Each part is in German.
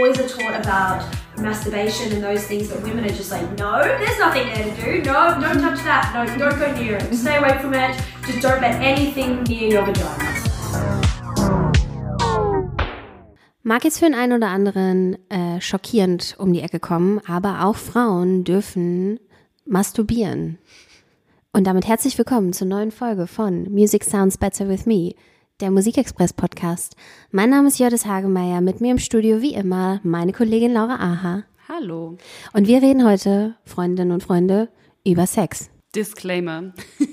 boys are taught about masturbation and those things, but women are just like, no, there's nothing there to do. No, don't touch that. No, don't go near it. Stay away from it. Just don't let anything near your vagina. Mag jetzt für den einen oder anderen äh, schockierend um die Ecke kommen, aber auch Frauen dürfen masturbieren. Und damit herzlich willkommen zur neuen Folge von Music Sounds Better With Me, der Musikexpress Podcast. Mein Name ist Jördis Hagemeyer, mit mir im Studio wie immer meine Kollegin Laura Aha. Hallo. Und wir reden heute, Freundinnen und Freunde, über Sex. Disclaimer.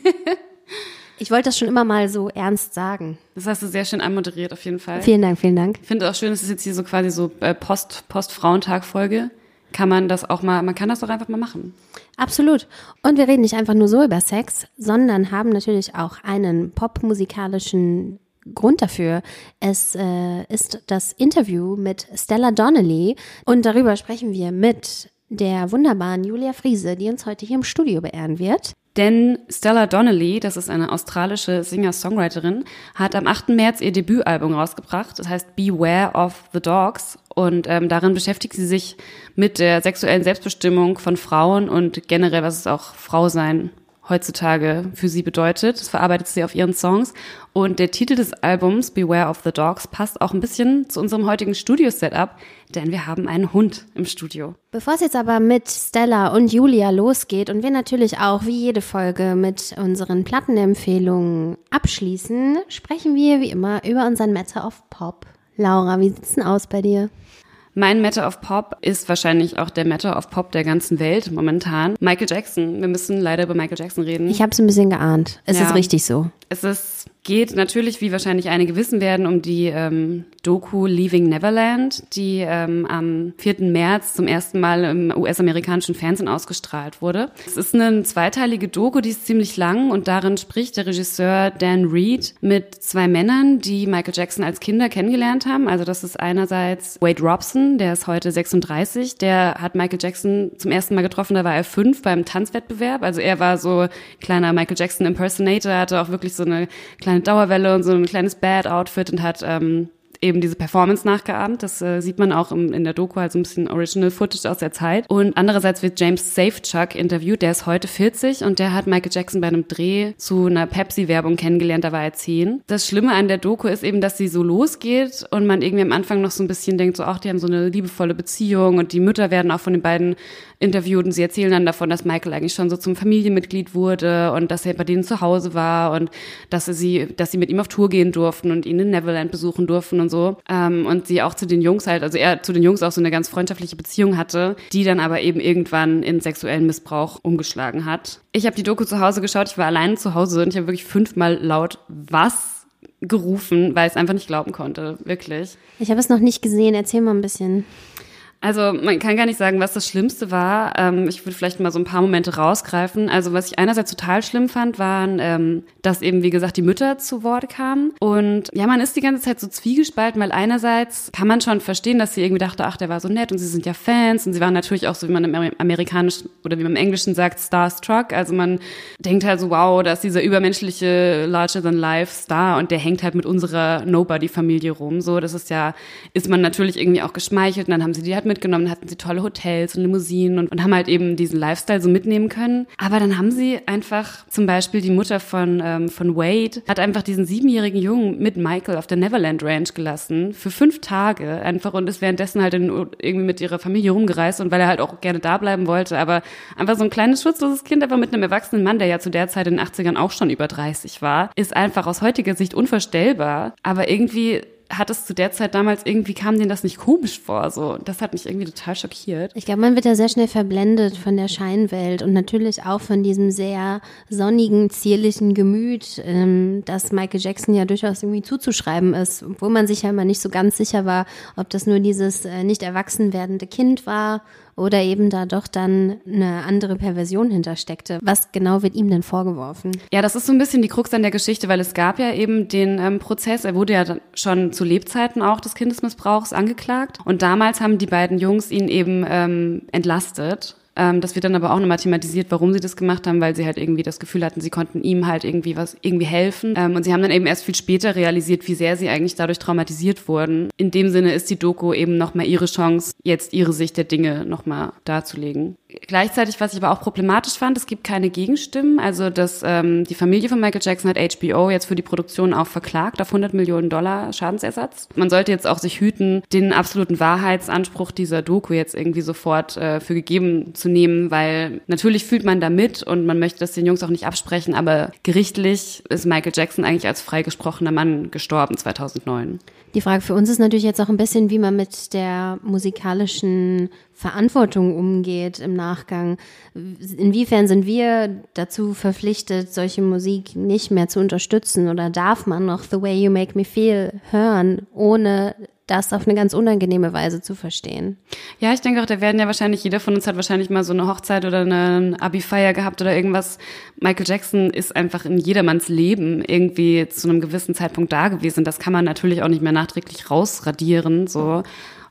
Ich wollte das schon immer mal so ernst sagen. Das hast du sehr schön anmoderiert, auf jeden Fall. Vielen Dank, vielen Dank. Ich finde auch schön, es ist jetzt hier so quasi so äh, Post, Post-Frauentag-Folge. Kann man das auch mal, man kann das doch einfach mal machen. Absolut. Und wir reden nicht einfach nur so über Sex, sondern haben natürlich auch einen popmusikalischen Grund dafür. Es äh, ist das Interview mit Stella Donnelly und darüber sprechen wir mit der wunderbaren Julia Friese, die uns heute hier im Studio beehren wird. Denn Stella Donnelly, das ist eine australische Singer-Songwriterin, hat am 8. März ihr Debütalbum rausgebracht. Das heißt Beware of the Dogs. Und ähm, darin beschäftigt sie sich mit der sexuellen Selbstbestimmung von Frauen und generell, was es auch Frau sein heutzutage für sie bedeutet. Das verarbeitet sie auf ihren Songs. Und der Titel des Albums, Beware of the Dogs, passt auch ein bisschen zu unserem heutigen Studio-Setup, denn wir haben einen Hund im Studio. Bevor es jetzt aber mit Stella und Julia losgeht und wir natürlich auch wie jede Folge mit unseren Plattenempfehlungen abschließen, sprechen wir wie immer über unseren Matter of Pop. Laura, wie sieht's denn aus bei dir? Mein Matter of Pop ist wahrscheinlich auch der Matter of Pop der ganzen Welt momentan. Michael Jackson. Wir müssen leider über Michael Jackson reden. Ich habe es ein bisschen geahnt. Es ja. ist richtig so. Es ist geht natürlich, wie wahrscheinlich einige wissen werden, um die ähm, Doku Leaving Neverland, die ähm, am 4. März zum ersten Mal im US-amerikanischen Fernsehen ausgestrahlt wurde. Es ist eine zweiteilige Doku, die ist ziemlich lang und darin spricht der Regisseur Dan Reed mit zwei Männern, die Michael Jackson als Kinder kennengelernt haben. Also das ist einerseits Wade Robson, der ist heute 36, der hat Michael Jackson zum ersten Mal getroffen, da war er fünf beim Tanzwettbewerb. Also er war so kleiner Michael Jackson Impersonator, hatte auch wirklich so eine kleine Dauerwelle und so ein kleines Bad-Outfit und hat ähm, eben diese Performance nachgeahmt. Das äh, sieht man auch im, in der Doku, also ein bisschen Original Footage aus der Zeit. Und andererseits wird James Safechuck interviewt, der ist heute 40 und der hat Michael Jackson bei einem Dreh zu einer Pepsi-Werbung kennengelernt, da war er 10. Das Schlimme an der Doku ist eben, dass sie so losgeht und man irgendwie am Anfang noch so ein bisschen denkt, so, ach, die haben so eine liebevolle Beziehung und die Mütter werden auch von den beiden interviewt und sie erzählen dann davon, dass Michael eigentlich schon so zum Familienmitglied wurde und dass er bei denen zu Hause war und dass sie, dass sie mit ihm auf Tour gehen durften und ihn in Neverland besuchen durften und so. Ähm, und sie auch zu den Jungs halt, also er zu den Jungs auch so eine ganz freundschaftliche Beziehung hatte, die dann aber eben irgendwann in sexuellen Missbrauch umgeschlagen hat. Ich habe die Doku zu Hause geschaut, ich war alleine zu Hause und ich habe wirklich fünfmal laut was gerufen, weil ich es einfach nicht glauben konnte, wirklich. Ich habe es noch nicht gesehen, erzähl mal ein bisschen. Also man kann gar nicht sagen, was das Schlimmste war. Ähm, ich würde vielleicht mal so ein paar Momente rausgreifen. Also was ich einerseits total schlimm fand, waren, ähm, dass eben, wie gesagt, die Mütter zu Wort kamen. Und ja, man ist die ganze Zeit so zwiegespalten, weil einerseits kann man schon verstehen, dass sie irgendwie dachte, ach, der war so nett und sie sind ja Fans. Und sie waren natürlich auch so, wie man im Amerikanischen oder wie man im Englischen sagt, starstruck. Also man denkt halt so, wow, da ist dieser übermenschliche Larger-than-Life-Star und der hängt halt mit unserer Nobody-Familie rum. So, das ist ja, ist man natürlich irgendwie auch geschmeichelt. Und dann haben sie die halt mitgenommen, hatten sie tolle Hotels und Limousinen und, und haben halt eben diesen Lifestyle so mitnehmen können. Aber dann haben sie einfach zum Beispiel die Mutter von, ähm, von Wade hat einfach diesen siebenjährigen Jungen mit Michael auf der Neverland Ranch gelassen für fünf Tage einfach und ist währenddessen halt in, irgendwie mit ihrer Familie rumgereist und weil er halt auch gerne da bleiben wollte, aber einfach so ein kleines schutzloses Kind, aber mit einem erwachsenen Mann, der ja zu der Zeit in den 80ern auch schon über 30 war, ist einfach aus heutiger Sicht unvorstellbar. Aber irgendwie hat es zu der Zeit damals irgendwie kam denen das nicht komisch vor. So, das hat mich irgendwie total schockiert. Ich glaube, man wird ja sehr schnell verblendet von der Scheinwelt und natürlich auch von diesem sehr sonnigen, zierlichen Gemüt, ähm, das Michael Jackson ja durchaus irgendwie zuzuschreiben ist, obwohl man sich ja immer nicht so ganz sicher war, ob das nur dieses äh, nicht erwachsen werdende Kind war oder eben da doch dann eine andere Perversion hintersteckte. Was genau wird ihm denn vorgeworfen? Ja, das ist so ein bisschen die Krux an der Geschichte, weil es gab ja eben den ähm, Prozess, er wurde ja schon zu Lebzeiten auch des Kindesmissbrauchs angeklagt und damals haben die beiden Jungs ihn eben ähm, entlastet Ähm, das wird dann aber auch nochmal thematisiert, warum sie das gemacht haben, weil sie halt irgendwie das Gefühl hatten, sie konnten ihm halt irgendwie was, irgendwie helfen. Ähm, und sie haben dann eben erst viel später realisiert, wie sehr sie eigentlich dadurch traumatisiert wurden. In dem Sinne ist die Doku eben nochmal ihre Chance, jetzt ihre Sicht der Dinge nochmal darzulegen. Gleichzeitig, was ich aber auch problematisch fand, es gibt keine Gegenstimmen. Also dass ähm, die Familie von Michael Jackson hat HBO jetzt für die Produktion auch verklagt auf 100 Millionen Dollar Schadensersatz. Man sollte jetzt auch sich hüten, den absoluten Wahrheitsanspruch dieser Doku jetzt irgendwie sofort äh, für gegeben zu nehmen, weil natürlich fühlt man da mit und man möchte das den Jungs auch nicht absprechen, aber gerichtlich ist Michael Jackson eigentlich als freigesprochener Mann gestorben 2009. Die Frage für uns ist natürlich jetzt auch ein bisschen, wie man mit der musikalischen Verantwortung umgeht im Nachgang. Inwiefern sind wir dazu verpflichtet, solche Musik nicht mehr zu unterstützen oder darf man noch The Way You Make Me Feel hören, ohne das auf eine ganz unangenehme Weise zu verstehen. Ja, ich denke auch, da werden ja wahrscheinlich, jeder von uns hat wahrscheinlich mal so eine Hochzeit oder eine Abi-Feier gehabt oder irgendwas. Michael Jackson ist einfach in jedermanns Leben irgendwie zu einem gewissen Zeitpunkt da gewesen. Das kann man natürlich auch nicht mehr nachträglich rausradieren, so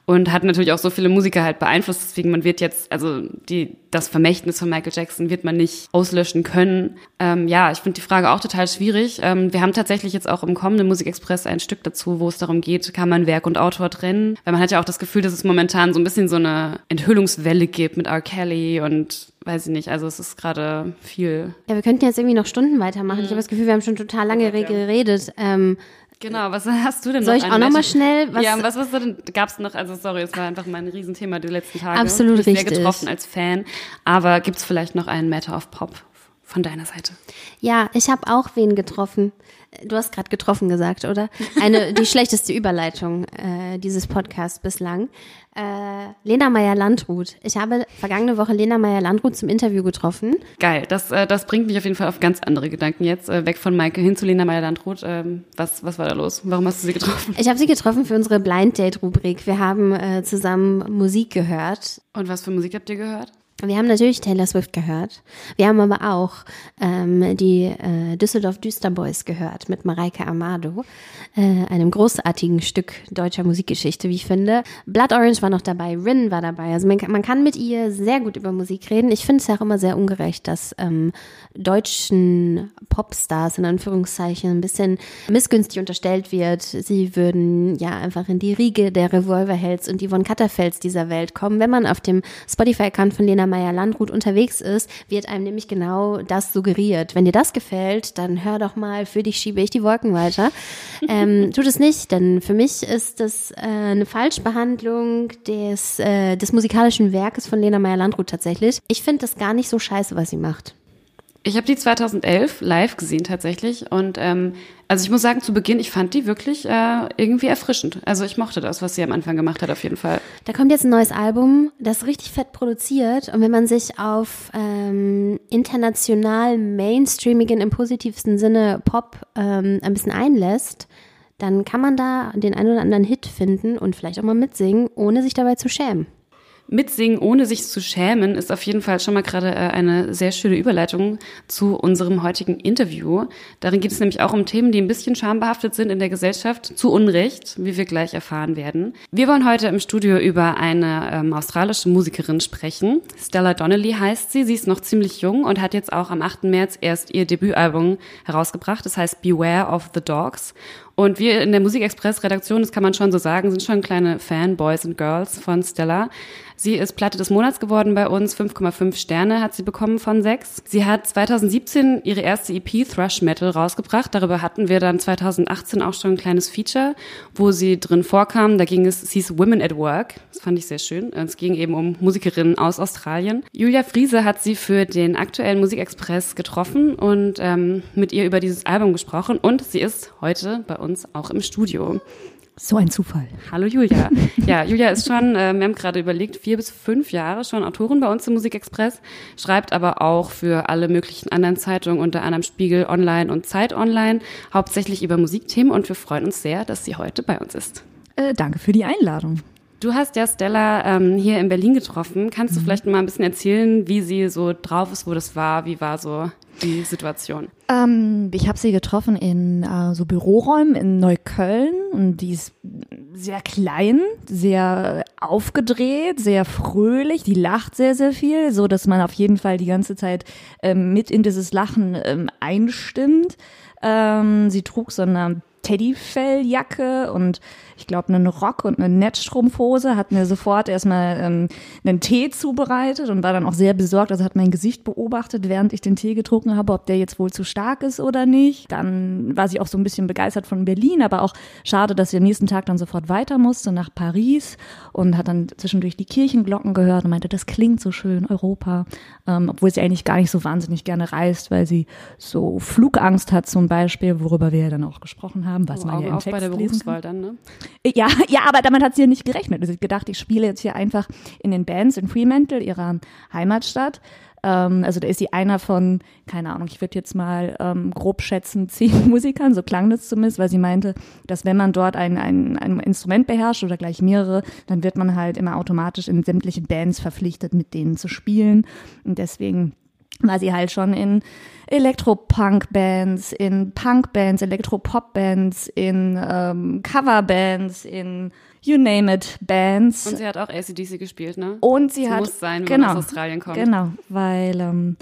und hat natürlich auch so viele Musiker halt beeinflusst. Deswegen man wird jetzt, also die, das Vermächtnis von Michael Jackson wird man nicht auslöschen können. Ähm, ja, ich finde die Frage auch total schwierig. Ähm, wir haben tatsächlich jetzt auch im kommenden Musikexpress ein Stück dazu, wo es darum geht, kann man Werk und Autor trennen? Weil man hat ja auch das Gefühl, dass es momentan so ein bisschen so eine Enthüllungswelle gibt mit R. Kelly und weiß ich nicht, also es ist gerade viel. Ja, wir könnten jetzt irgendwie noch Stunden weitermachen. Mhm. Ich habe das Gefühl, wir haben schon total lange geredet. Ähm, Genau, was hast du denn Soll noch? Soll ich auch nochmal schnell? Was ja, was, was denn, gab's noch, also sorry, es war einfach mein Riesenthema die letzten Tage. Absolut ich richtig. sehr getroffen als Fan. Aber gibt's vielleicht noch einen Matter of Pop von deiner Seite? Ja, ich habe auch wen getroffen. Du hast gerade getroffen gesagt, oder? Eine, die schlechteste Überleitung äh, dieses Podcasts bislang. Äh, Lena Meyer-Landrut. Ich habe vergangene Woche Lena Meyer-Landrut zum Interview getroffen. Geil, das, äh, das bringt mich auf jeden Fall auf ganz andere Gedanken jetzt. Äh, weg von Maike hin zu Lena Meyer-Landrut. Ähm, was, was war da los? Warum hast du sie getroffen? Ich habe sie getroffen für unsere Blind Date-Rubrik. Wir haben äh, zusammen Musik gehört. Und was für Musik habt ihr gehört? Wir haben natürlich Taylor Swift gehört. Wir haben aber auch ähm, die äh, Düsseldorf Düsterboys gehört mit Mareike Amado, äh, einem großartigen Stück deutscher Musikgeschichte, wie ich finde. Blood Orange war noch dabei, Rin war dabei. Also man, man kann mit ihr sehr gut über Musik reden. Ich finde es ja auch immer sehr ungerecht, dass ähm, deutschen Popstars in Anführungszeichen ein bisschen missgünstig unterstellt wird. Sie würden ja einfach in die Riege der Revolverhelds und Yvonne Katterfelds dieser Welt kommen. Wenn man auf dem Spotify-Account von Lena Meyer-Landrut unterwegs ist, wird einem nämlich genau das suggeriert. Wenn dir das gefällt, dann hör doch mal, für dich schiebe ich die Wolken weiter. ähm, tut es nicht, denn für mich ist das äh, eine Falschbehandlung des, äh, des musikalischen Werkes von Lena Meyer-Landrut tatsächlich. Ich finde das gar nicht so scheiße, was sie macht. Ich habe die 2011 live gesehen tatsächlich und ähm, also ich muss sagen, zu Beginn, ich fand die wirklich äh, irgendwie erfrischend. Also ich mochte das, was sie am Anfang gemacht hat, auf jeden Fall. Da kommt jetzt ein neues Album, das richtig fett produziert und wenn man sich auf ähm, international mainstreamigen im positivsten Sinne Pop ähm, ein bisschen einlässt, dann kann man da den einen oder anderen Hit finden und vielleicht auch mal mitsingen, ohne sich dabei zu schämen. Mitsingen, ohne sich zu schämen, ist auf jeden Fall schon mal gerade äh, eine sehr schöne Überleitung zu unserem heutigen Interview. Darin geht es nämlich auch um Themen, die ein bisschen schambehaftet sind in der Gesellschaft, zu Unrecht, wie wir gleich erfahren werden. Wir wollen heute im Studio über eine ähm, australische Musikerin sprechen. Stella Donnelly heißt sie. Sie ist noch ziemlich jung und hat jetzt auch am 8. März erst ihr Debütalbum herausgebracht. Das heißt Beware of the Dogs. Und wir in der Musikexpress-Redaktion, das kann man schon so sagen, sind schon kleine Fanboys und Girls von Stella. Sie ist Platte des Monats geworden bei uns. 5,5 Sterne hat sie bekommen von 6. Sie hat 2017 ihre erste EP Thrush Metal rausgebracht. Darüber hatten wir dann 2018 auch schon ein kleines Feature, wo sie drin vorkam. Da ging es, es hieß Women at Work. Das fand ich sehr schön. Es ging eben um Musikerinnen aus Australien. Julia Friese hat sie für den aktuellen Musikexpress getroffen und ähm, mit ihr über dieses Album gesprochen. Und sie ist heute bei uns auch im Studio. So ein Zufall. Hallo Julia. Ja, Julia ist schon, äh, wir haben gerade überlegt, vier bis fünf Jahre schon Autorin bei uns im Musikexpress, schreibt aber auch für alle möglichen anderen Zeitungen, unter anderem Spiegel Online und Zeit Online, hauptsächlich über Musikthemen und wir freuen uns sehr, dass sie heute bei uns ist. Äh, danke für die Einladung. Du hast ja Stella ähm, hier in Berlin getroffen. Kannst du mhm. vielleicht mal ein bisschen erzählen, wie sie so drauf ist, wo das war? Wie war so die Situation? Ähm, ich habe sie getroffen in äh, so Büroräumen in Neukölln und die ist sehr klein, sehr aufgedreht, sehr fröhlich. Die lacht sehr, sehr viel, so dass man auf jeden Fall die ganze Zeit ähm, mit in dieses Lachen ähm, einstimmt. Ähm, sie trug so eine Teddyfelljacke und ich glaube einen Rock und eine Netzstrumpfhose, hat mir sofort erstmal ähm, einen Tee zubereitet und war dann auch sehr besorgt. Also hat mein Gesicht beobachtet, während ich den Tee getrunken habe, ob der jetzt wohl zu stark ist oder nicht. Dann war sie auch so ein bisschen begeistert von Berlin, aber auch schade, dass sie am nächsten Tag dann sofort weiter musste nach Paris und hat dann zwischendurch die Kirchenglocken gehört und meinte, das klingt so schön, Europa, ähm, obwohl sie eigentlich gar nicht so wahnsinnig gerne reist, weil sie so Flugangst hat zum Beispiel, worüber wir ja dann auch gesprochen haben, was oh, man ja im Text bei der Berufswahl dann, ne? Ja, ja, aber damit hat sie ja nicht gerechnet. Sie hat gedacht, ich spiele jetzt hier einfach in den Bands in Fremantle, ihrer Heimatstadt. Ähm, also da ist sie einer von, keine Ahnung, ich würde jetzt mal ähm, grob schätzen, zehn Musikern, so klang das zumindest, weil sie meinte, dass wenn man dort ein, ein, ein Instrument beherrscht oder gleich mehrere, dann wird man halt immer automatisch in sämtliche Bands verpflichtet, mit denen zu spielen. Und deswegen war sie halt schon in Elektropunk-Bands, in Punk-Bands, Elektropop-Bands, in ähm, Cover-Bands, in you name it Bands. Und sie hat auch ACDC gespielt, ne? Und sie Das hat muss sein, wenn genau, aus Australien kommt. Genau, weil ähm,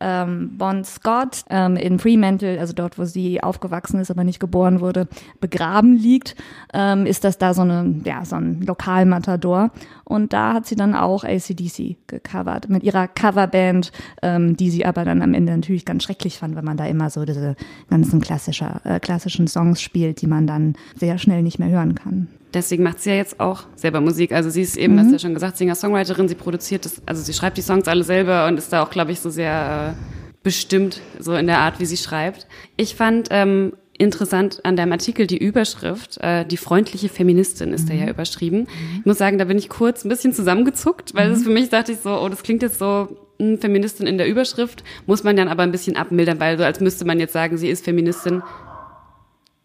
ähm, Bon Scott ähm, in Fremantle, also dort, wo sie aufgewachsen ist, aber nicht geboren wurde, begraben liegt, ähm, ist das da so eine, ja, so ein Lokalmatador. Und da hat sie dann auch ACDC gecovert mit ihrer Coverband, ähm, die sie aber dann am Ende natürlich ganz schrecklich fand, weil man da immer so diese ganzen klassischer, äh, klassischen Songs spielt, die man dann sehr schnell nicht mehr hören kann. Deswegen macht sie ja jetzt auch selber Musik. Also sie ist eben, hast du ja schon gesagt, Singer-Songwriterin, sie produziert das, also sie schreibt die Songs alle selber und ist da auch, glaube ich, so sehr äh, bestimmt, so in der Art, wie sie schreibt. Ich fand ähm, interessant an deinem Artikel die Überschrift, äh, die freundliche Feministin ist da ja überschrieben. Ich muss sagen, da bin ich kurz ein bisschen zusammengezuckt, weil das für mich dachte ich so, oh, das klingt jetzt so, hm, Feministin in der Überschrift, muss man dann aber ein bisschen abmildern, weil so als müsste man jetzt sagen, sie ist Feministin.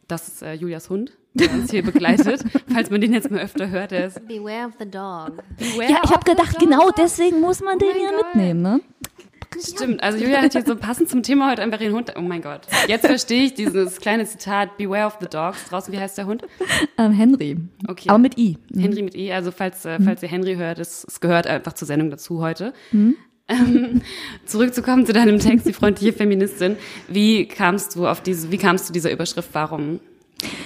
Das ist äh, Julias Hund, uns hier begleitet. Falls man den jetzt mal öfter hört, der ist Beware of the dog. Ja, ich habe gedacht, genau deswegen muss man den mein ja Gott. mitnehmen, ne? Stimmt, also Julia hat jetzt so passend zum Thema heute einfach ihren Hund. Oh mein Gott. Jetzt verstehe ich dieses kleine Zitat, Beware of the Dogs. Draußen, wie heißt der Hund? Ähm, Henry. Okay. Aber mit I. Henry mit E. Also falls, äh, falls ihr Henry hört, es, es gehört einfach zur Sendung dazu heute. Ähm, zurückzukommen zu deinem Text, die freundliche Feministin. Wie kamst du auf diese, wie kamst du dieser Überschrift? Warum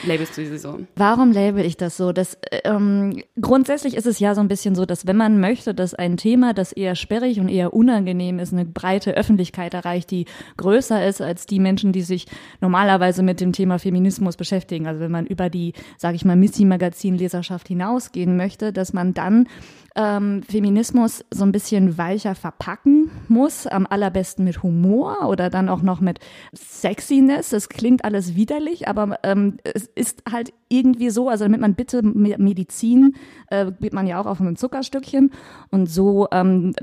labelst du sie so? Warum label ich das so? Das, ähm, grundsätzlich ist es ja so ein bisschen so, dass wenn man möchte, dass ein Thema, das eher sperrig und eher unangenehm ist, eine breite Öffentlichkeit erreicht, die größer ist als die Menschen, die sich normalerweise mit dem Thema Feminismus beschäftigen. Also wenn man über die, sage ich mal, Missy-Magazin-Leserschaft hinausgehen möchte, dass man dann ähm, Feminismus so ein bisschen weicher verpacken muss, am allerbesten mit Humor oder dann auch noch mit Sexiness. Das klingt alles widerlich, aber ähm, es ist halt irgendwie so, also damit man bitte Me- Medizin, äh, gibt man ja auch auf ein Zuckerstückchen und so ähm,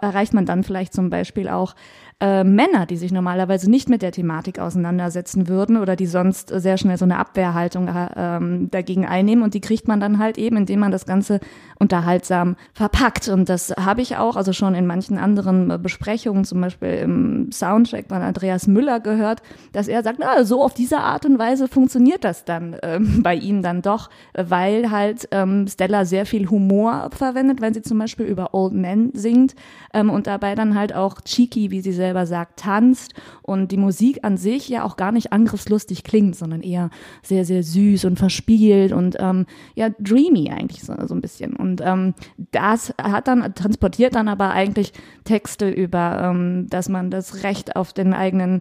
erreicht man dann vielleicht zum Beispiel auch äh, Männer, die sich normalerweise nicht mit der Thematik auseinandersetzen würden oder die sonst sehr schnell so eine Abwehrhaltung äh, ähm, dagegen einnehmen und die kriegt man dann halt eben, indem man das Ganze unterhaltsam verpackt. Und das habe ich auch, also schon in manchen anderen äh, Besprechungen, zum Beispiel im Soundcheck von Andreas Müller gehört, dass er sagt, na, so auf diese Art und Weise funktioniert das dann ähm, bei ihm dann doch, äh, weil halt ähm, Stella sehr viel Humor verwendet, wenn sie zum Beispiel über Old Men singt ähm, und dabei dann halt auch cheeky, wie sie selber sagt, tanzt und die Musik an sich ja auch gar nicht angriffslustig klingt, sondern eher sehr, sehr süß und verspielt und ähm, ja, dreamy eigentlich so, so ein bisschen. Und ähm, das hat dann, transportiert dann aber eigentlich Texte über, ähm, dass man das Recht auf den eigenen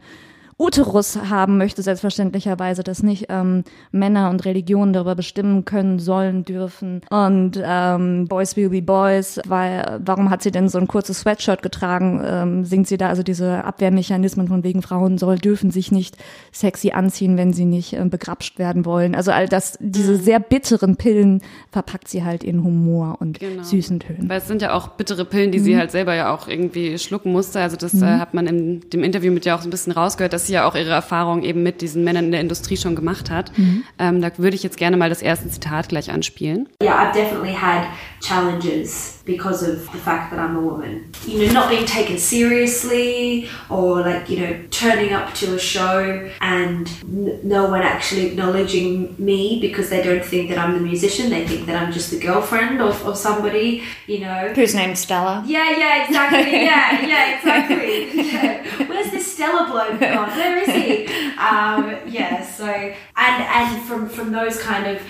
Uterus haben möchte, selbstverständlicherweise, dass nicht ähm, Männer und Religionen darüber bestimmen können, sollen, dürfen. Und ähm, Boys will be Boys, weil, warum hat sie denn so ein kurzes Sweatshirt getragen? Ähm, singt sie da also diese Abwehrmechanismen von wegen Frauen soll, dürfen sich nicht sexy anziehen, wenn sie nicht ähm, begrapscht werden wollen. Also all das, diese sehr bitteren Pillen verpackt sie halt in Humor und Genau. süßen Tönen. Weil es sind ja auch bittere Pillen, die sie halt selber ja auch irgendwie schlucken musste. Also das äh, hat man in dem Interview mit ihr auch so ein bisschen rausgehört, dass dass sie ja auch ihre Erfahrungen eben mit diesen Männern in der Industrie schon gemacht hat. Mhm. Ähm, da würde ich jetzt gerne mal das erste Zitat gleich anspielen. Yeah, I've definitely had challenges because of the fact that I'm a woman. You know, not being taken seriously or like, you know, turning up to a show and no one actually acknowledging me because they don't think that I'm the musician. They think that I'm just the girlfriend of, of somebody, you know. Who's named Stella. Yeah, yeah, exactly. Yeah, yeah, exactly. Yeah. Where's this Stella bloke gone? Where is he? Um, yeah, so, and, and from, from those kind of,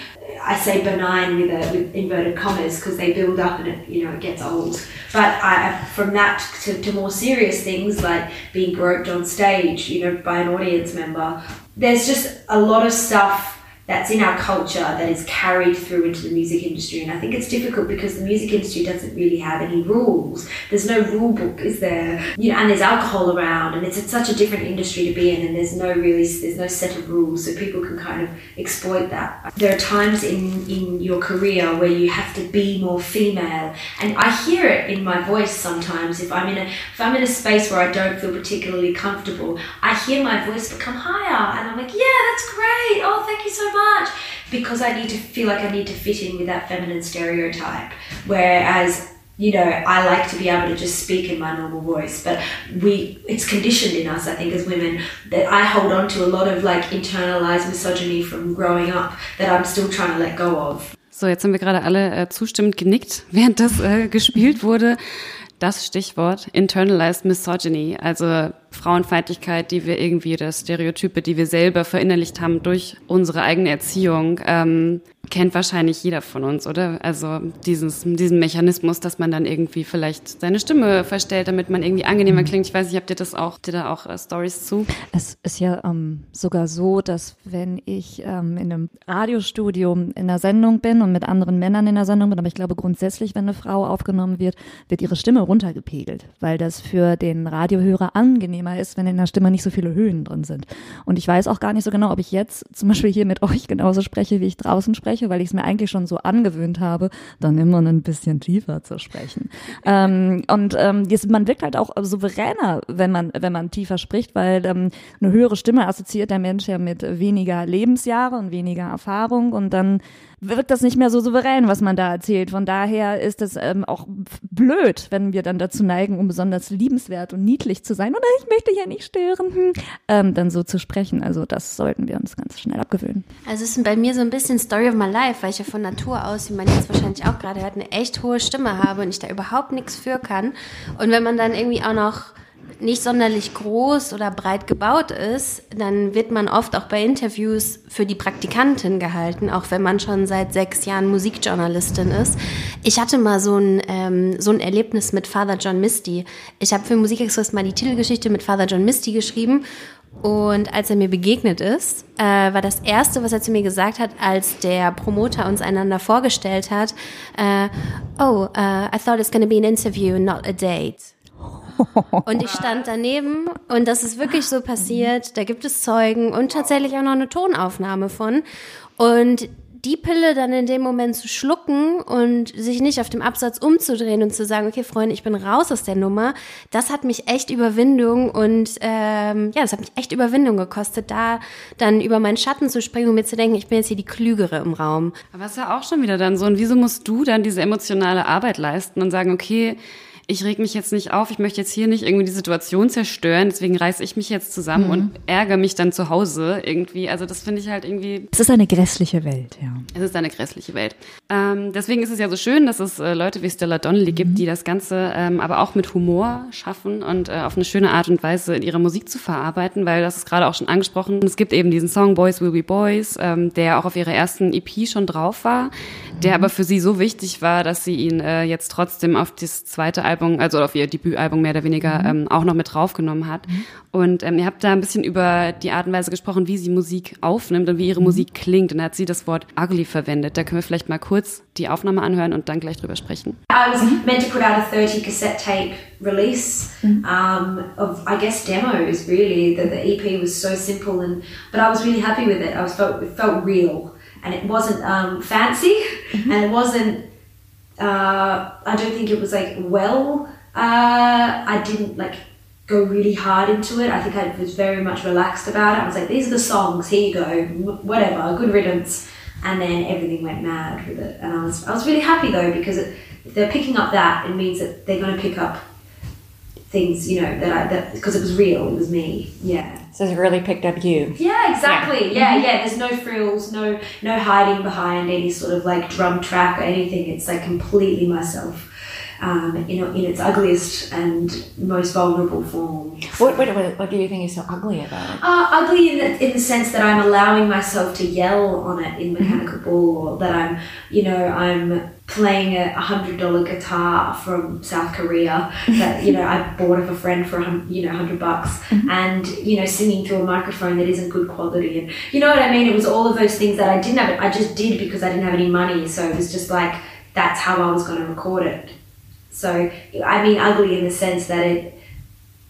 I say benign with, a, with inverted commas because they build up and it, you know, it gets old. But I, from that to, to more serious things like being groped on stage, you know, by an audience member, there's just a lot of stuff that's in our culture that is carried through into the music industry. And I think it's difficult because the music industry doesn't really have any rules. There's no rule book, is there? You know, and there's alcohol around, and it's, such a different industry to be in, and there's no really there's no set of rules, so people can kind of exploit that. There are times in in your career where you have to be more female, and I hear it in my voice sometimes. If I'm in a if I'm in a space where I don't feel particularly comfortable, I hear my voice become higher, and I'm like, yeah, that's great. Oh, thank you so much because I need to feel like I need to fit in with that feminine stereotype. Whereas you know, I like to be able to just speak in my normal voice, but we, it's conditioned in us, I think, as women, that I hold on to a lot of like internalized misogyny from growing up that I'm still trying to let go of. So, jetzt haben wir gerade alle äh, zustimmend genickt, während das äh, gespielt wurde. Das Stichwort Internalized Misogyny, also Frauenfeindlichkeit, die wir irgendwie, oder Stereotype, die wir selber verinnerlicht haben durch unsere eigene Erziehung, ähm, kennt wahrscheinlich jeder von uns, oder? Also dieses, diesen Mechanismus, dass man dann irgendwie vielleicht seine Stimme verstellt, damit man irgendwie angenehmer mhm. klingt. Ich weiß nicht, habt ihr das auch, habt ihr da auch äh, Stories zu? Es ist ja ähm, sogar so, dass wenn ich ähm, in einem Radiostudio in der Sendung bin und mit anderen Männern in der Sendung bin, aber ich glaube grundsätzlich, wenn eine Frau aufgenommen wird, wird ihre Stimme runtergepegelt, weil das für den Radiohörer angenehmer ist, wenn in der Stimme nicht so viele Höhen drin sind. Und ich weiß auch gar nicht so genau, ob ich jetzt zum Beispiel hier mit euch genauso spreche, wie ich draußen spreche weil ich es mir eigentlich schon so angewöhnt habe, dann immer ein bisschen tiefer zu sprechen. ähm, und ähm, jetzt, man wirkt halt auch souveräner, wenn man, wenn man tiefer spricht, weil ähm, eine höhere Stimme assoziiert der Mensch ja mit weniger Lebensjahre und weniger Erfahrung und dann wirkt das nicht mehr so souverän, was man da erzählt. Von daher ist es ähm, auch blöd, wenn wir dann dazu neigen, um besonders liebenswert und niedlich zu sein oder ich möchte hier nicht stören, hm, ähm, dann so zu sprechen. Also das sollten wir uns ganz schnell abgewöhnen. Also es ist bei mir so ein bisschen Story of my life, weil ich ja von Natur aus, wie man jetzt wahrscheinlich auch gerade hört, eine echt hohe Stimme habe und ich da überhaupt nichts für kann. Und wenn man dann irgendwie auch noch nicht sonderlich groß oder breit gebaut ist, dann wird man oft auch bei Interviews für die Praktikantin gehalten, auch wenn man schon seit sechs Jahren Musikjournalistin ist. Ich hatte mal so ein, ähm, so ein Erlebnis mit Father John Misty. Ich habe für Musikexpress mal die Titelgeschichte mit Father John Misty geschrieben und als er mir begegnet ist, äh, war das Erste, was er zu mir gesagt hat, als der Promoter uns einander vorgestellt hat, äh, oh, uh, I thought it's gonna be an interview, not a date. Und ich stand daneben und das ist wirklich so passiert. Da gibt es Zeugen und tatsächlich auch noch eine Tonaufnahme von. Und die Pille dann in dem Moment zu schlucken und sich nicht auf dem Absatz umzudrehen und zu sagen, okay, Freunde, ich bin raus aus der Nummer, das hat mich echt Überwindung und ähm, ja, das hat mich echt Überwindung gekostet, da dann über meinen Schatten zu springen und mir zu denken, ich bin jetzt hier die Klügere im Raum. Aber es ist ja auch schon wieder dann so, und wieso musst du dann diese emotionale Arbeit leisten und sagen, okay, ich reg mich jetzt nicht auf, ich möchte jetzt hier nicht irgendwie die Situation zerstören, deswegen reiße ich mich jetzt zusammen mhm. und ärgere mich dann zu Hause irgendwie. Also das finde ich halt irgendwie. Es ist eine grässliche Welt, ja. Es ist eine grässliche Welt. Ähm, deswegen ist es ja so schön, dass es äh, Leute wie Stella Donnelly mhm. gibt, die das Ganze ähm, aber auch mit Humor schaffen und äh, auf eine schöne Art und Weise in ihrer Musik zu verarbeiten, weil das ist gerade auch schon angesprochen. Es gibt eben diesen Song Boys Will Be Boys, ähm, der auch auf ihrer ersten EP schon drauf war, der mhm. aber für sie so wichtig war, dass sie ihn äh, jetzt trotzdem auf das zweite Album Album, also auf ihr Debütalbum mehr oder weniger mhm. ähm, auch noch mit draufgenommen hat. Mhm. Und ähm, ihr habt da ein bisschen über die Art und Weise gesprochen, wie sie Musik aufnimmt und wie ihre mhm. Musik klingt. Und da hat sie das Wort ugly verwendet. Da können wir vielleicht mal kurz die Aufnahme anhören und dann gleich drüber sprechen. I was meant to put out a 30 cassette tape release mhm. um, of, I guess, demos. Really, the, the EP was so simple, and but I was really happy with it. I was felt it felt real, and it wasn't um, fancy, mhm. and it wasn't uh, I don't think it was like well. Uh, I didn't like go really hard into it. I think I was very much relaxed about it. I was like, these are the songs, here you go, whatever, good riddance. And then everything went mad with it. And I was, I was really happy though, because it, if they're picking up that, it means that they're going to pick up things, you know, that I, that, because it was real, it was me. Yeah. So it really picked up you. Yeah, exactly. Yeah. yeah, mm-hmm. yeah. There's no frills, no no hiding behind any sort of like drum track or anything. It's like completely myself. Um, you know, in its ugliest and most vulnerable form. What, what, what, do you think is so ugly about it? Uh, ugly in the, in the sense that I'm allowing myself to yell on it in Mechanical Bull, or that I'm, you know, I'm playing a hundred dollar guitar from South Korea that you know I bought of a friend for you know hundred bucks, and you know singing through a microphone that isn't good quality, and you know what I mean. It was all of those things that I didn't have. I just did because I didn't have any money, so it was just like that's how I was going to record it. So I mean, ugly in the sense that it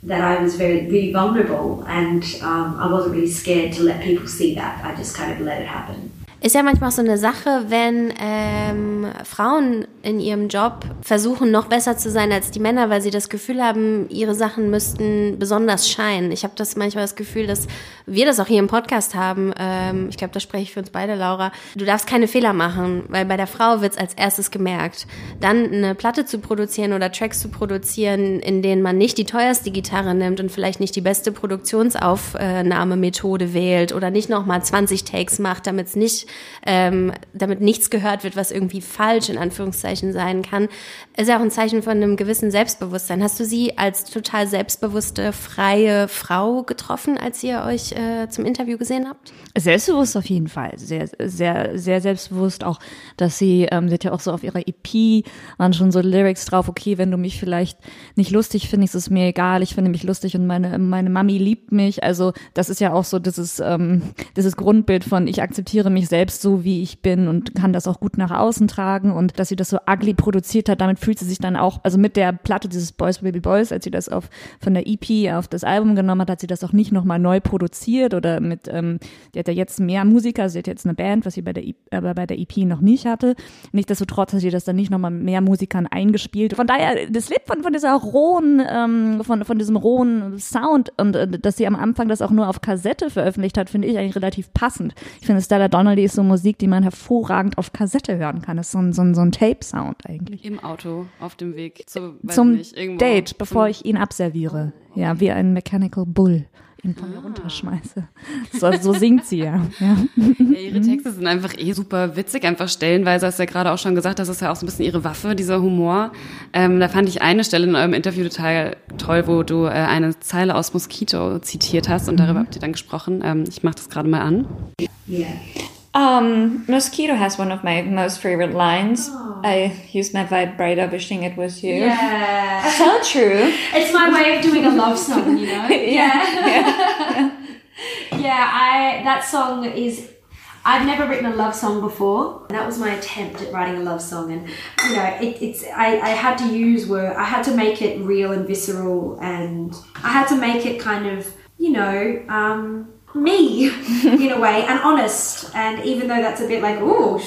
that I was very really vulnerable, and um, I wasn't really scared to let people see that. I just kind of let it happen. Ist ja manchmal auch so eine Sache, wenn ähm, Frauen in ihrem Job versuchen, noch besser zu sein als die Männer, weil sie das Gefühl haben, ihre Sachen müssten besonders scheinen. Ich habe das manchmal das Gefühl, dass wir das auch hier im Podcast haben. Ähm, ich glaube, da spreche ich für uns beide, Laura. Du darfst keine Fehler machen, weil bei der Frau wird's als erstes gemerkt. Dann eine Platte zu produzieren oder Tracks zu produzieren, in denen man nicht die teuerste Gitarre nimmt und vielleicht nicht die beste Produktionsaufnahmemethode wählt oder nicht nochmal 20 Takes macht, damit es nicht ähm, damit nichts gehört wird, was irgendwie falsch in Anführungszeichen sein kann, ist ja auch ein Zeichen von einem gewissen Selbstbewusstsein. Hast du sie als total selbstbewusste, freie Frau getroffen, als ihr euch äh, zum Interview gesehen habt? Selbstbewusst auf jeden Fall. Sehr, sehr, sehr selbstbewusst. Auch, dass sie, ähm, sie hat ja auch so auf ihrer EP, waren schon so Lyrics drauf, okay, wenn du mich vielleicht nicht lustig findest, ist mir egal, ich finde mich lustig und meine, meine Mami liebt mich. Also, das ist ja auch so dieses, ähm, dieses Grundbild von, ich akzeptiere mich selbst so, wie ich bin und kann das auch gut nach außen tragen und dass sie das so ugly produziert hat, damit fühlt sie sich dann auch, also mit der Platte dieses Boys Baby Boys, als sie das auf, von der EP auf das Album genommen hat, hat sie das auch nicht nochmal neu produziert oder mit, ähm, die hat ja jetzt mehr Musiker, sie hat jetzt eine Band, was sie bei der, aber bei der EP noch nicht hatte. Nichtsdestotrotz hat sie das dann nicht nochmal mehr Musikern eingespielt. Von daher, das lebt von, von dieser rohen, ähm, von, von diesem rohen Sound und äh, dass sie am Anfang das auch nur auf Kassette veröffentlicht hat, finde ich eigentlich relativ passend. Ich finde, Stella Donnelly ist so Musik, die man hervorragend auf Kassette hören kann. Das ist so ein, so ein, so ein Tape-Sound eigentlich. Im Auto, auf dem Weg zu, weiß Zum nicht, irgendwo. Date, bevor Zum- ich ihn abserviere. Ja, wie ein Mechanical Bull ihn von mir runterschmeiße. So, so singt sie ja. ja. Ja, ihre Texte sind einfach eh super witzig, einfach stellenweise, hast du ja gerade auch schon gesagt, das ist ja auch so ein bisschen ihre Waffe, dieser Humor. Ähm, da fand ich eine Stelle in eurem Interview total toll, wo du äh, eine Zeile aus Mosquito zitiert hast und darüber habt ihr dann gesprochen. Ähm, ich mache das gerade mal an. Yeah. Um, Mosquito has one of my most favorite lines. I used my vibrator wishing it was you. Yeah. So true. It's my way of doing a love song, you know? yeah. yeah, I that song is I've never written a love song before. That was my attempt at writing a love song and you know, it, it's I, I had to use word I had to make it real and visceral and I had to make it kind of, you know, um me in a way and honest and even though that's a bit like oh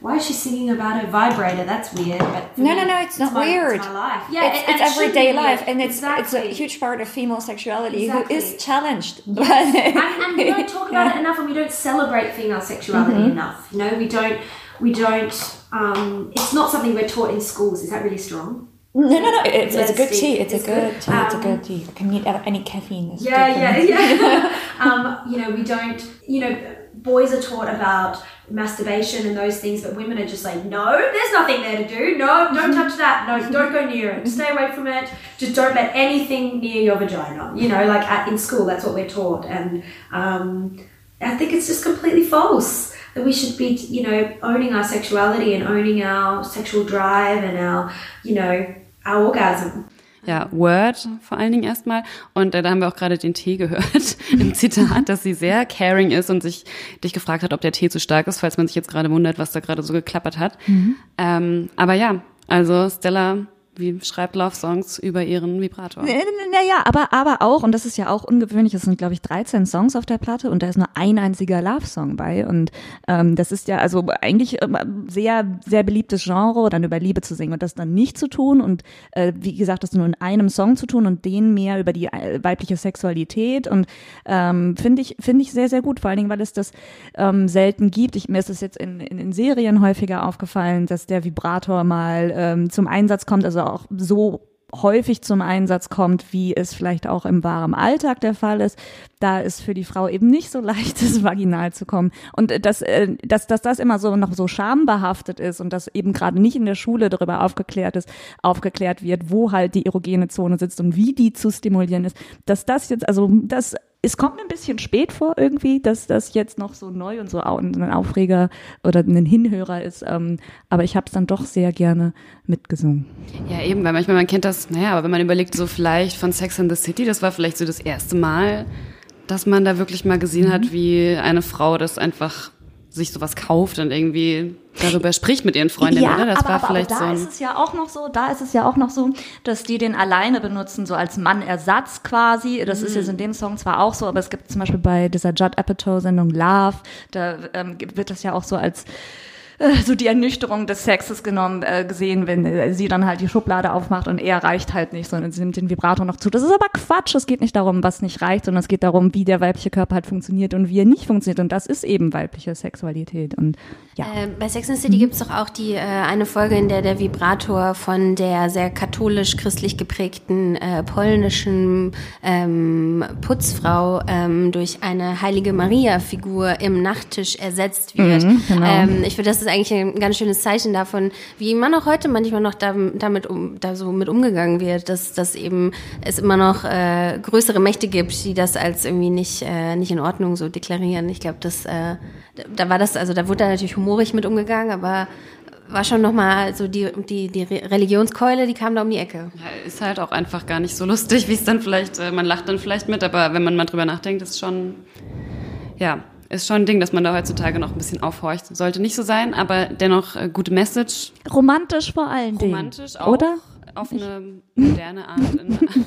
why is she singing about a vibrator? That's weird. But No, me, no, no, it's not my, weird. It's my life. Yeah, it's, it's it everyday life, and it's it's a huge part of female sexuality Exactly. who is challenged. But and, and we don't talk about it enough and we don't celebrate female sexuality Mm-hmm. enough you know we don't we don't um, it's not something we're taught in schools is that really strong no, no, no, it's, it's a good tea. It's, It's a good, good. tea. it's a Um, good tea. I can need any caffeine. It's yeah yeah yeah um, you know we don't you know boys are taught about masturbation and those things but women are just like no there's nothing there to do no don't touch that no don't go near it stay away from it just don't let anything near your vagina you know like at, in school that's what we're taught and um, I think it's just completely false that we should be, you know, owning our sexuality and owning our sexual drive and our, you know, orgasm. Ja, Word vor allen Dingen erstmal. Und äh, da haben wir auch gerade den Tee gehört im Zitat, dass sie sehr caring ist und sich dich gefragt hat, ob der Tee zu stark ist, falls man sich jetzt gerade wundert, was da gerade so geklappert hat. Ähm, aber ja, also Stella wie schreibt Love Songs über ihren Vibrator. Naja, aber, aber auch, und das ist ja auch ungewöhnlich, es sind, glaube ich, 13 Songs auf der Platte und da ist nur ein einziger Love-Song bei. Und ähm, das ist ja also eigentlich ähm, sehr, sehr beliebtes Genre, dann über Liebe zu singen und das dann nicht zu tun und äh, wie gesagt, das nur in einem Song zu tun und den mehr über die äh, weibliche Sexualität und ähm, finde ich, finde ich sehr, sehr gut, vor allen Dingen, weil es das ähm, selten gibt. Ich, mir ist es jetzt in, in, in Serien häufiger aufgefallen, dass der Vibrator mal ähm, zum Einsatz kommt, also auch so häufig zum Einsatz kommt, wie es vielleicht auch im wahren Alltag der Fall ist. Da ist für die Frau eben nicht so leicht, das vaginal zu kommen. Und dass, äh, dass, dass das immer so noch so schambehaftet ist und dass eben gerade nicht in der Schule darüber aufgeklärt ist, aufgeklärt wird, wo halt die erogene Zone sitzt und wie die zu stimulieren ist, dass das jetzt, also das es kommt mir ein bisschen spät vor irgendwie, dass das jetzt noch so neu und so ein Aufreger oder ein Hinhörer ist. Ähm, aber ich habe es dann doch sehr gerne mitgesungen. Ja, eben, weil manchmal man kennt das, naja, aber wenn man überlegt, so vielleicht von Sex in the City, das war vielleicht so das erste Mal, dass man da wirklich mal gesehen mhm. hat, wie eine Frau das einfach sich sowas kauft und irgendwie darüber spricht mit ihren Freundinnen, ja, oder? Das aber, war aber, vielleicht aber da so. ist es ja auch noch so, da ist es ja auch noch so, dass die den alleine benutzen, so als Mannersatz quasi. Das mhm. ist jetzt in dem Song zwar auch so, aber es gibt zum Beispiel bei dieser Judd Apatow-Sendung Love, da ähm, wird das ja auch so als so die Ernüchterung des Sexes genommen, äh, gesehen, wenn äh, sie dann halt die Schublade aufmacht und er reicht halt nicht, sondern sie nimmt den Vibrator noch zu. Das ist aber Quatsch. Es geht nicht darum, was nicht reicht, sondern es geht darum, wie der weibliche Körper halt funktioniert und wie er nicht funktioniert. Und das ist eben weibliche Sexualität. Und ja. Äh, bei Sex and the City mhm. gibt es doch auch die äh, eine Folge, in der der Vibrator von der sehr katholisch-christlich geprägten äh, polnischen ähm, Putzfrau ähm, durch eine heilige Maria-Figur im Nachttisch ersetzt wird. Mhm, genau. ähm, ich finde, das ist eigentlich ein ganz schönes Zeichen davon, wie man auch heute manchmal noch da, damit um, da so mit umgegangen wird, dass, dass eben es immer noch äh, größere Mächte gibt, die das als irgendwie nicht, äh, nicht in Ordnung so deklarieren. Ich glaube, äh, da war das, also da wurde da natürlich humorig mit umgegangen, aber war schon nochmal so die, die, die Religionskeule, die kam da um die Ecke. Ja, ist halt auch einfach gar nicht so lustig, wie es dann vielleicht, äh, man lacht dann vielleicht mit, aber wenn man mal drüber nachdenkt, ist schon, ja, ist schon ein Ding, dass man da heutzutage noch ein bisschen aufhorcht. Sollte nicht so sein, aber dennoch äh, gute Message. Romantisch vor allen Dingen. Romantisch auch. Oder? Auf eine moderne Art.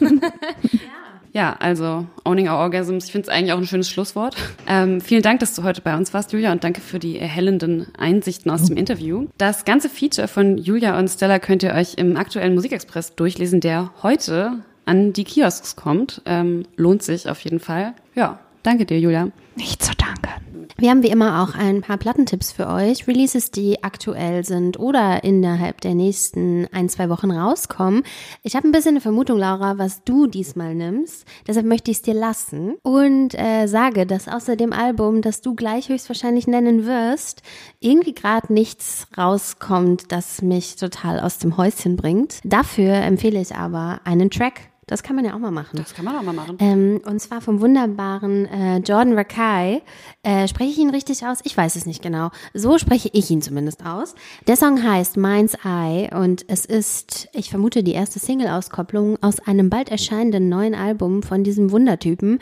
ja. ja, also Owning Our Orgasms, ich finde es eigentlich auch ein schönes Schlusswort. Ähm, vielen Dank, dass du heute bei uns warst, Julia, und danke für die erhellenden Einsichten aus dem Interview. Das ganze Feature von Julia und Stella könnt ihr euch im aktuellen Musikexpress durchlesen, der heute an die Kiosks kommt. Ähm, lohnt sich auf jeden Fall. Ja, danke dir, Julia. Nicht zu danken. Wir haben wie immer auch ein paar Plattentipps für euch. Releases, die aktuell sind oder innerhalb der nächsten ein, zwei Wochen rauskommen. Ich habe ein bisschen eine Vermutung, Laura, was du diesmal nimmst. Deshalb möchte ich es dir lassen und äh, sage, dass außer dem Album, das du gleich höchstwahrscheinlich nennen wirst, irgendwie gerade nichts rauskommt, das mich total aus dem Häuschen bringt. Dafür empfehle ich aber einen Track das kann man ja auch mal machen. Das kann man auch mal machen. Ähm, und zwar vom wunderbaren äh, Jordan Rakai. Äh, spreche ich ihn richtig aus? Ich weiß es nicht genau. So spreche ich ihn zumindest aus. Der Song heißt Mind's Eye und es ist, ich vermute, die erste Single-Auskopplung aus einem bald erscheinenden neuen Album von diesem Wundertypen.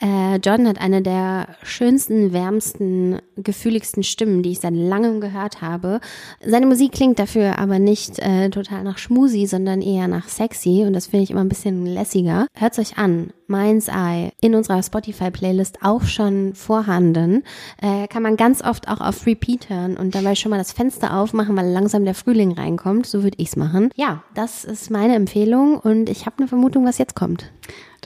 Äh, Jordan hat eine der schönsten, wärmsten, gefühligsten Stimmen, die ich seit langem gehört habe. Seine Musik klingt dafür aber nicht äh, total nach Schmusi, sondern eher nach sexy und das finde ich immer ein bisschen lässiger. Hört's euch an. Mind's Eye in unserer Spotify-Playlist auch schon vorhanden. Äh, kann man ganz oft auch auf Repeat hören und dabei schon mal das Fenster aufmachen, weil langsam der Frühling reinkommt. So würde ich's machen. Ja, das ist meine Empfehlung und ich habe eine Vermutung, was jetzt kommt.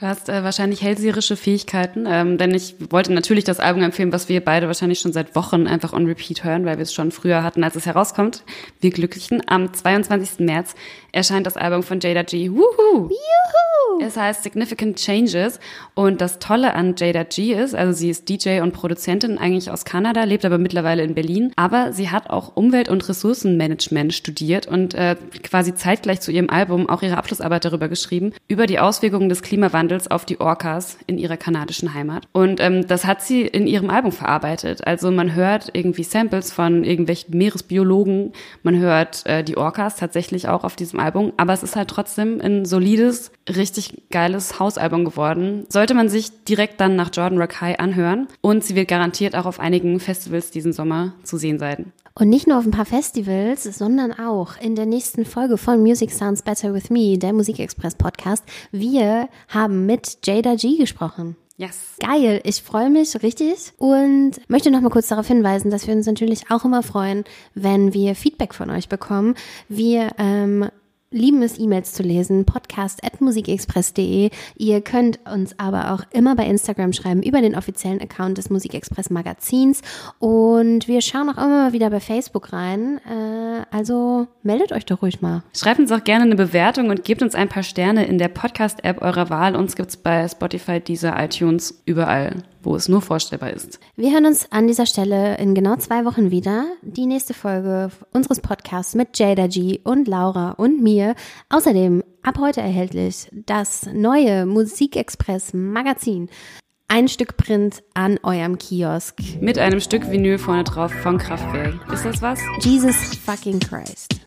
Du hast äh, wahrscheinlich hellseherische Fähigkeiten, ähm, denn ich wollte natürlich das Album empfehlen, was wir beide wahrscheinlich schon seit Wochen einfach on repeat hören, weil wir es schon früher hatten, als es herauskommt. Wir Glücklichen. Am 22. März erscheint das Album von Jada G. Woohoo! Juhu! Es heißt Significant Changes. Und das Tolle an Jada G ist, also sie ist DJ und Produzentin eigentlich aus Kanada, lebt aber mittlerweile in Berlin, aber sie hat auch Umwelt- und Ressourcenmanagement studiert und äh, quasi zeitgleich zu ihrem Album auch ihre Abschlussarbeit darüber geschrieben, über die Auswirkungen des Klimawandels auf die Orcas in ihrer kanadischen Heimat. Und ähm, das hat sie in ihrem Album verarbeitet. Also man hört irgendwie Samples von irgendwelchen Meeresbiologen, man hört äh, die Orcas tatsächlich auch auf diesem Album, aber es ist halt trotzdem ein solides, richtig geiles Hausalbum geworden. Sollte man sich direkt dann nach Jordan Rakai anhören und sie wird garantiert auch auf einigen Festivals diesen Sommer zu sehen sein. Und nicht nur auf ein paar Festivals, sondern auch in der nächsten Folge von Music Sounds Better With Me, der Musikexpress Podcast. Wir haben mit Jada G gesprochen. Yes. Geil, ich freue mich richtig und möchte noch mal kurz darauf hinweisen, dass wir uns natürlich auch immer freuen, wenn wir Feedback von euch bekommen. Wir ähm, lieben es, E-Mails zu lesen, podcast at musikexpress.de. Ihr könnt uns aber auch immer bei Instagram schreiben über den offiziellen Account des Musikexpress Magazins und wir schauen auch immer mal wieder bei Facebook rein. Äh, also meldet euch doch ruhig mal. Schreibt uns auch gerne eine Bewertung und gebt uns ein paar Sterne in der Podcast-App eurer Wahl. Uns gibt's bei Spotify, Deezer, iTunes, überall wo es nur vorstellbar ist. Wir hören uns an dieser Stelle in genau zwei Wochen wieder. Die nächste Folge unseres Podcasts mit Jada G und Laura und mir. Außerdem ab heute erhältlich das neue Musikexpress Magazin. Ein Stück Print an eurem Kiosk. Mit einem Stück Vinyl vorne drauf von Kraftwerk. Ist das was? Jesus fucking Christ.